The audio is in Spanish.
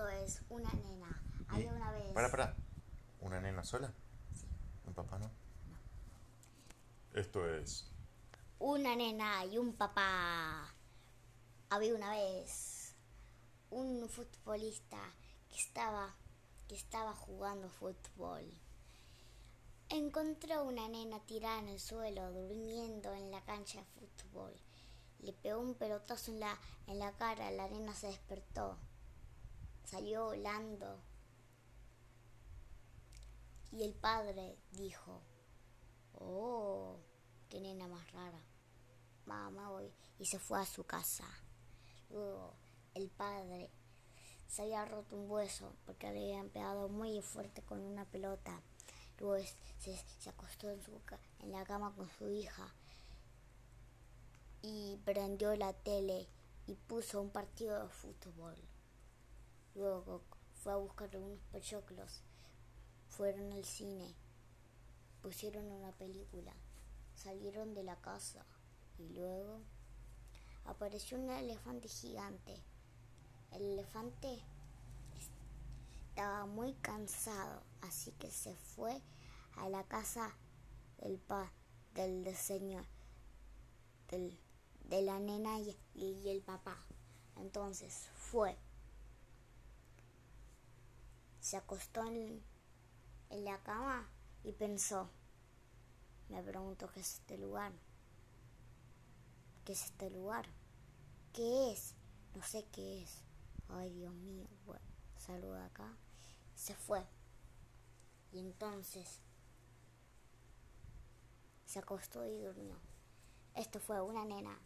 Esto es una nena. Había una vez. Para, para. ¿Una nena sola? Sí. ¿Un papá no? Esto es. Una nena y un papá. Había una vez un futbolista que estaba que estaba jugando fútbol. Encontró una nena tirada en el suelo durmiendo en la cancha de fútbol. Le pegó un pelotazo en la, en la cara, la nena se despertó. Salió volando. Y el padre dijo, oh, qué nena más rara. Mamá voy. Y se fue a su casa. Luego el padre se había roto un hueso porque le habían pegado muy fuerte con una pelota. Luego se, se acostó en, su, en la cama con su hija y prendió la tele y puso un partido de fútbol. Luego fue a buscar unos pechoclos, fueron al cine, pusieron una película, salieron de la casa y luego apareció un elefante gigante. El elefante estaba muy cansado, así que se fue a la casa del pa del diseño del, de la nena y el papá. Entonces fue se acostó en, la cama y pensó, me pregunto qué es este lugar, qué es este lugar, qué es, no sé qué es, ay Dios mío, bueno, acá, se fue. Y entonces se acostó y durmió. Esto fue una nena